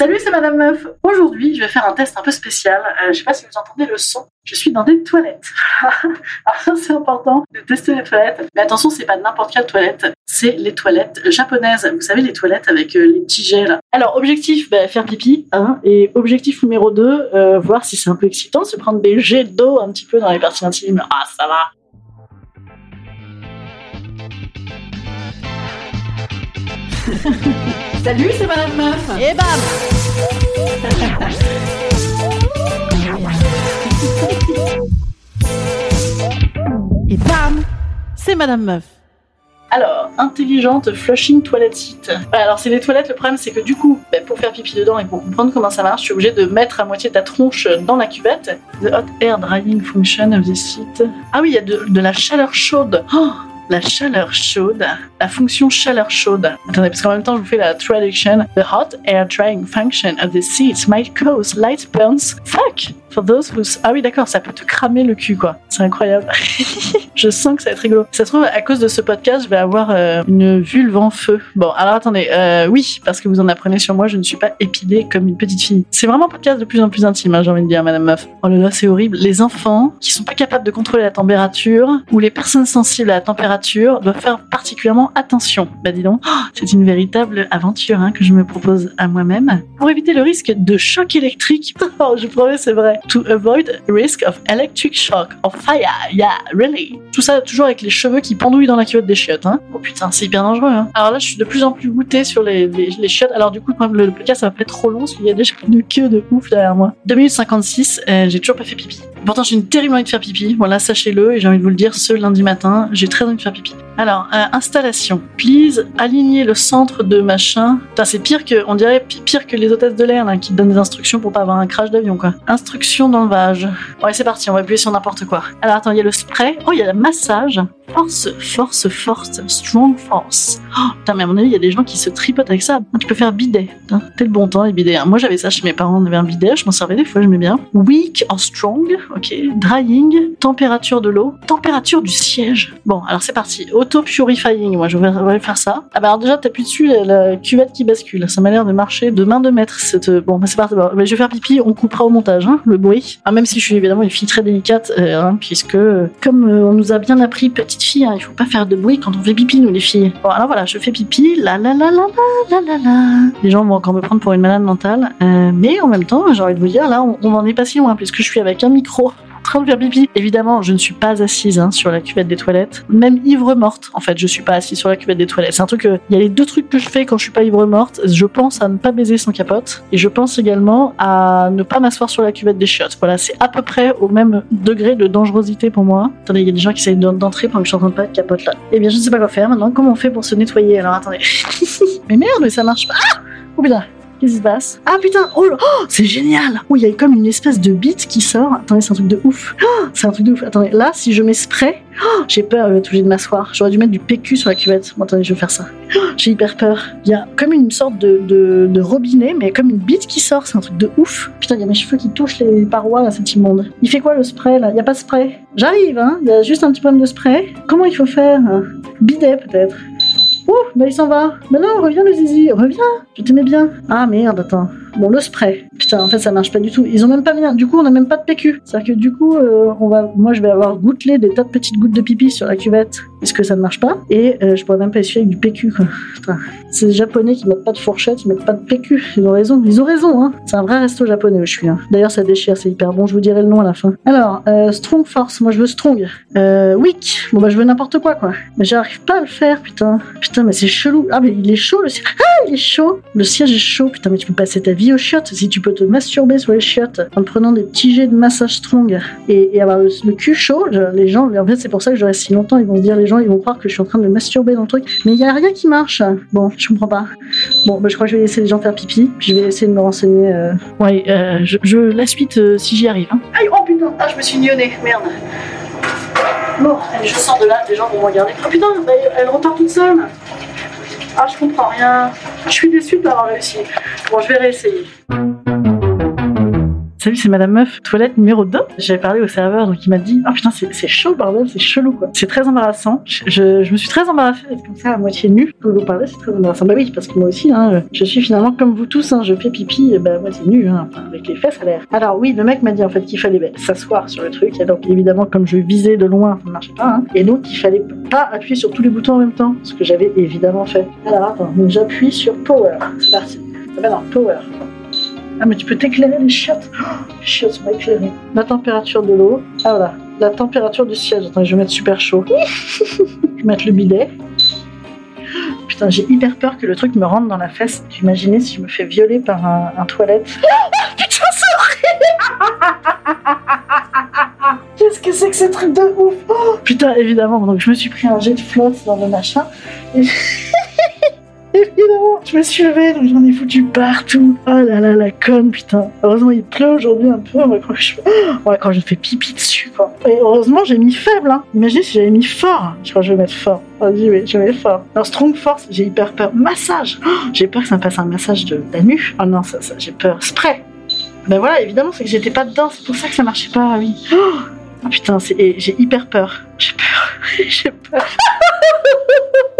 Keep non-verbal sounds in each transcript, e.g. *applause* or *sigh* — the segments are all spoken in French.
Salut, c'est Madame Meuf. Aujourd'hui, je vais faire un test un peu spécial. Euh, je sais pas si vous entendez le son. Je suis dans des toilettes. *laughs* C'est important de tester les toilettes. Mais attention, c'est pas n'importe quelle toilette. C'est les toilettes japonaises. Vous savez, les toilettes avec euh, les petits jets là. Alors, objectif, bah, faire pipi. Hein, et objectif numéro 2, euh, voir si c'est un peu excitant, se prendre des jets d'eau un petit peu dans les parties intimes. Ah, ça va. *laughs* Salut, c'est Madame Meuf. Et bam *laughs* Et bam C'est Madame Meuf. Alors, intelligente flushing toilet seat. Ouais, alors, c'est les toilettes, le problème, c'est que du coup, bah, pour faire pipi dedans et pour comprendre comment ça marche, je suis obligée de mettre à moitié ta tronche dans la cuvette. The hot air drying function of the seat. Ah oui, il y a de, de la chaleur chaude. Oh la chaleur chaude, la fonction chaleur chaude. Attendez, parce qu'en même temps, je vous fais la traduction. The hot air drying function of the seats might cause light burns. Fuck! For those who... Ah oui, d'accord, ça peut te cramer le cul, quoi. C'est incroyable. *laughs* je sens que ça va être rigolo. Ça se trouve, à cause de ce podcast, je vais avoir euh, une vulve en feu. Bon, alors attendez. Euh, oui, parce que vous en apprenez sur moi, je ne suis pas épilée comme une petite fille. C'est vraiment un podcast de plus en plus intime, hein, j'ai envie de dire, Madame Meuf. Oh là là, c'est horrible. Les enfants qui sont pas capables de contrôler la température ou les personnes sensibles à la température doivent faire particulièrement attention. Bah dis donc, oh, c'est une véritable aventure hein, que je me propose à moi-même pour éviter le risque de choc électrique. *laughs* Oh, je promets, c'est vrai. To avoid risk of electric shock or fire. Yeah, really. Tout ça toujours avec les cheveux qui pendouillent dans la culotte des chiottes. Hein. Oh putain, c'est hyper dangereux. Hein. Alors là, je suis de plus en plus goûtée sur les, les, chiottes. Alors du coup, le, le podcast, ça va pas être trop long parce qu'il y a déjà une queue de ouf derrière moi. 2 minutes 56, euh, j'ai toujours pas fait pipi. Pourtant, j'ai une terrible envie de faire pipi. Voilà, sachez-le, et j'ai envie de vous le dire ce lundi matin, j'ai très envie de faire pipi. Alors, euh, installation. Please, aligner le centre de machin. Putain, c'est pire que, on dirait pire que les hôtesses de l'air, qui donnent des instructions pour pas avoir un crash d'avion, quoi. Instruction d'enlevage. Ouais, c'est parti, on va appuyer sur n'importe quoi. Alors, attends, il y a le spray. Oh, il y a le massage. Force, force, force. Strong force. Oh, putain, mais à mon avis, il y a des gens qui se tripotent avec ça. Tu peux faire bidet. T'es le bon temps, les bidets. hein. Moi, j'avais ça chez mes parents, on avait un bidet, je m'en servais des fois, j'aimais bien. Weak or strong. Ok. Drying. Température de l'eau. Température du siège. Bon, alors c'est parti. Auto-purifying. Moi, je vais, faire ça. Ah bah alors déjà, t'appuies dessus, la, cuvette qui bascule. Ça m'a l'air de marcher de main de maître. Cette... Bon, bah c'est parti. Bon, bah, je vais faire pipi. On coupera au montage, hein, le bruit. Ah, même si je suis évidemment une fille très délicate, euh, hein, puisque euh, comme euh, on nous a bien appris, fille, hein, il faut pas faire de bruit quand on fait pipi, nous les filles. Bon, alors voilà, je fais pipi. La la la la la la la la. Les gens vont encore me prendre pour une malade mentale. Euh, mais en même temps, j'ai envie de vous dire, là, on, on en est pas si loin, puisque je suis avec un micro en train de. Évidemment, je ne suis pas assise hein, sur la cuvette des toilettes. Même ivre morte, en fait, je suis pas assise sur la cuvette des toilettes. C'est un truc. euh, Il y a les deux trucs que je fais quand je suis pas ivre morte. Je pense à ne pas baiser sans capote, et je pense également à ne pas m'asseoir sur la cuvette des chiottes. Voilà, c'est à peu près au même degré de dangerosité pour moi. Attendez, il y a des gens qui essayent d'en- d'entrer pendant que je suis en train de pas de capote là. Eh bien, je ne sais pas quoi faire maintenant. Comment on fait pour se nettoyer? Alors attendez. *laughs* mais merde, mais ça marche pas. Ah oh putain. Qu'est-ce qui se passe Ah putain, oh, oh, c'est génial Oh, il y a comme une espèce de bite qui sort. Attendez, c'est un truc de ouf. Oh, c'est un truc de ouf. Attendez, là, si je mets spray, oh, j'ai peur, je vais être obligée de m'asseoir. J'aurais dû mettre du PQ sur la cuvette. Bon, attendez, je vais faire ça. Oh, j'ai hyper peur. Il y a comme une sorte de, robinet, mais comme une bite qui sort. C'est un truc de ouf. Putain, il y a mes cheveux qui touchent les parois, là, c'est immonde. Il fait quoi le spray, là? Il y a pas de spray? J'arrive, hein. Il y a juste un petit problème de spray. Comment il faut faire? Bidet, peut-être. Ouh, bah il s'en va. Mais non, reviens le zizi, reviens. Je t'aimais bien. Ah merde, attends. Bon, le spray. Putain, en fait, ça marche pas du tout. Ils ont même pas un. Du coup, on a même pas de PQ. C'est-à-dire que du coup, euh, on va. Moi, je vais avoir gouttelé des tas de petites gouttes de pipi sur la cuvette. Est-ce que ça ne marche pas? Et euh, je pourrais même pas essuyer avec du PQ, quoi. Putain. C'est les japonais qui mettent pas de fourchette, ils mettent pas de PQ. Ils ont raison, ils ont raison, hein. C'est un vrai resto japonais où je suis. Hein. D'ailleurs, ça déchire, c'est hyper bon. Je vous dirai le nom à la fin. Alors, euh, Strong Force, moi je veux Strong. Euh, Weak, bon bah je veux n'importe quoi, quoi. Mais j'arrive pas à le faire, putain. Putain, mais c'est chelou. Ah, mais il est chaud le siège. Ah, il est chaud. Le siège est chaud, putain, mais tu peux passer ta vie aux chiottes. Si tu peux te masturber sur les chiottes en prenant des petits jets de massage Strong et, et avoir le, le cul chaud, les gens, en fait, c'est pour ça que je reste si longtemps. Ils vont se dire, les gens, ils vont croire que je suis en train de me masturber dans le truc. Mais il y a rien qui marche. Bon, je comprends pas. Bon, bah, je crois que je vais laisser les gens faire pipi. Puis je vais essayer de me renseigner. euh. Ouais, euh, je, je- la suite euh, si j'y arrive. hein. Aïe, oh putain, ah, je me suis mignonnée, merde. Bon, allez, je sors de là, les gens vont me regarder. Oh putain, bah, elle repart toute seule. Ah, je comprends rien. Je suis déçue de pas avoir réussi. Bon, je vais réessayer. Salut, c'est Madame Meuf, toilette numéro 2. J'avais parlé au serveur, donc il m'a dit Ah putain, c'est chaud, bordel, c'est chelou quoi. C'est très embarrassant. Je, je- me suis très embarrassée d'être comme ça à moitié nue. Pour vous parler, c'est très embarrassant. Bah oui, parce que moi aussi, hein, je suis finalement comme vous tous, hein, je fais pipi bah, à moitié nue, hein, avec les fesses à l'air. Alors oui, le mec m'a dit en fait qu'il fallait bah, s'asseoir sur le truc. Et donc évidemment, comme je visais de loin, ça ne marchait pas. hein. Et donc il fallait pas appuyer sur tous les boutons en même temps, ce que j'avais évidemment fait. Alors attends, j'appuie sur Power. C'est parti. Ah bah non, Power. Ah mais tu peux t'éclairer les chiottes. Oh, les chiottes sont éclairées. La température de l'eau. Ah voilà. La température du siège. Attends, je vais mettre super chaud. *laughs* je vais mettre le bidet. Putain, j'ai hyper peur que le truc me rentre dans la fesse. Imaginez si je me fais violer par un, un toilette. *laughs* Putain, c'est horrible Qu'est-ce que c'est que ce truc de ouf? Putain, évidemment. Donc je me suis pris un jet de flotte dans le machin. Et... *laughs* Évidemment, je me suis levée, donc j'en ai foutu partout. Oh là là, la conne, putain. Heureusement, il pleut aujourd'hui un peu. Croire que je, croire que je fais pipi dessus, quoi. Et heureusement, j'ai mis faible, hein. Imaginez si j'avais mis fort. Je crois que je vais mettre fort. Vas-y, oui, je vais mettre fort. Alors, strong force, j'ai hyper peur. Massage. Oh, j'ai peur que ça me fasse un massage de la nuque. Oh non, ça, ça, j'ai peur. Spray. Ben voilà, évidemment, c'est que j'étais pas dedans. C'est pour ça que ça marchait pas, oui. Oh, putain, c'est- j'ai hyper peur. J'ai peur. *laughs* j'ai peur. *laughs*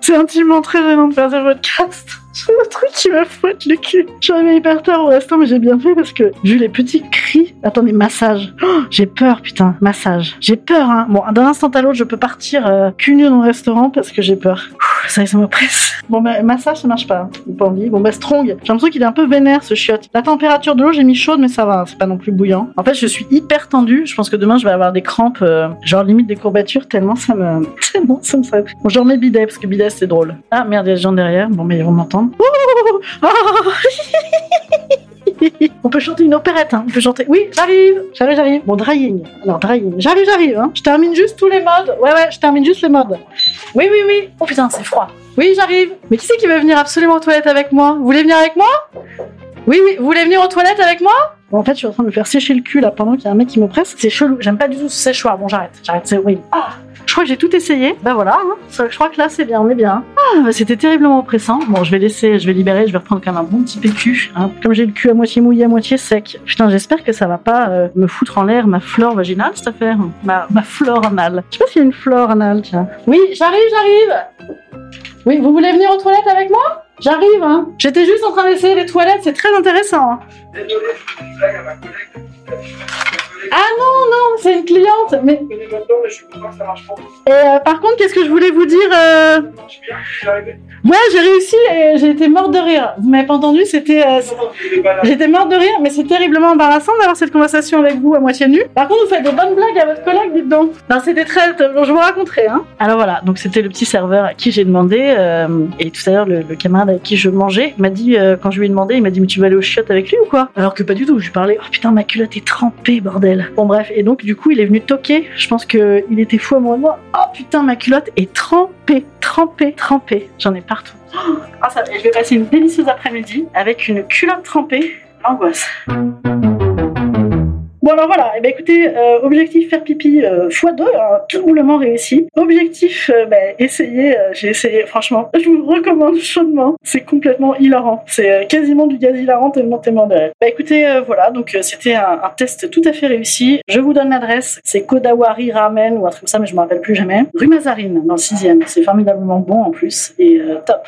C'est intimement très gênant de faire ce podcast. C'est le truc qui me fouette le cul. J'avais hyper tard au resto, mais j'ai bien fait parce que vu les petits cris. Attendez, massage. Oh, j'ai peur, putain. Massage. J'ai peur, hein. Bon, d'un instant à l'autre, je peux partir euh, cul nu dans le restaurant parce que j'ai peur. Ouh, Ça ça me presse. Bon, bah, massage, ça marche pas. J'ai pas envie. Bon, bah, strong. J'ai l'impression qu'il est un peu vénère, ce chiotte. La température de l'eau, j'ai mis chaude, mais ça va. C'est pas non plus bouillant. En fait, je suis hyper tendue. Je pense que demain, je vais avoir des crampes, euh, genre limite des courbatures, tellement ça me. *laughs* Tellement ça me fait. Bon, je remets bidet parce que bidet, c'est drôle. Ah merde, il y a des gens derrière. Bon, mais ils vont *laughs* on peut chanter une opérette, hein. On peut chanter. Oui, j'arrive, j'arrive, j'arrive. Bon, drying. Alors, drying. J'arrive, j'arrive, hein. Je termine juste tous les modes. Ouais, ouais, je termine juste les modes. Oui, oui, oui. Oh putain, c'est froid. Oui, j'arrive. Mais qui c'est qui veut venir absolument aux toilettes avec moi? Vous voulez venir avec moi? Oui, oui. Vous voulez venir aux toilettes avec moi? En fait, je suis en train de me faire sécher le cul là pendant qu'il y a un mec qui me presse. C'est chelou. J'aime pas du tout ce séchoir. Bon, j'arrête. J'arrête. C'est oui. Ah, je crois que j'ai tout essayé. Bah voilà. Hein. Je crois que là, c'est bien. On est bien. Ah, bah, c'était terriblement oppressant. Bon, je vais laisser, je vais libérer. Je vais reprendre quand même un bon petit PQ. Hein. Comme j'ai le cul à moitié mouillé, à moitié sec. Putain, j'espère que ça va pas euh, me foutre en l'air ma flore vaginale cette affaire. Ma, ma flore anale. Je sais pas s'il y a une flore anale, tiens. Oui, j'arrive, j'arrive. Oui, vous voulez venir aux toilettes avec moi? J'arrive, hein. J'étais juste en train d'essayer les toilettes. C'est très intéressant. hein. Ah non, non, c'est une cliente. Mais et, euh, par contre, qu'est-ce que je voulais vous dire euh? Ouais, j'ai réussi et j'ai été morte de rire. Vous m'avez pas entendu C'était euh. J'étais morte de rire, mais c'est terriblement embarrassant d'avoir cette conversation avec vous à moitié nue. Par contre, vous faites des bonnes blagues à votre collègue, dites donc. Non, c'était très. Je vous raconterai, hein. Alors voilà, donc c'était le petit serveur à qui j'ai demandé, euh, et tout à l'heure, le, le camarade avec qui je mangeais m'a dit, quand je lui ai demandé, il m'a dit, mais tu vas aller au chiottes avec lui ou quoi? Alors que pas du tout, je lui parlais, oh putain, ma culotte est trempée, bordel. Bon, bref, et donc, du coup, il est venu toquer. Je pense que il était fou amoureux de moi. Oh putain, ma culotte est trempée, trempée, trempée. J'en ai partout. Et je vais passer une délicieuse après-midi avec une culotte trempée. L'angoisse. Bon alors voilà, et ben écoutez, euh, objectif faire pipi euh, x2, hein, doublement réussi. Objectif, euh, ben, essayer, j'ai essayé, franchement, *laughs* je vous recommande chaudement. C'est complètement hilarant, c'est quasiment du gaz hilarant tellement mort de. Bah écoutez, voilà, donc c'était un, test tout à fait réussi. Je vous donne l'adresse, c'est Kodawari Ramen ou un truc comme ça, mais je me rappelle plus jamais. Rue Mazarine, dans le 6 C'est formidablement bon en plus, et top.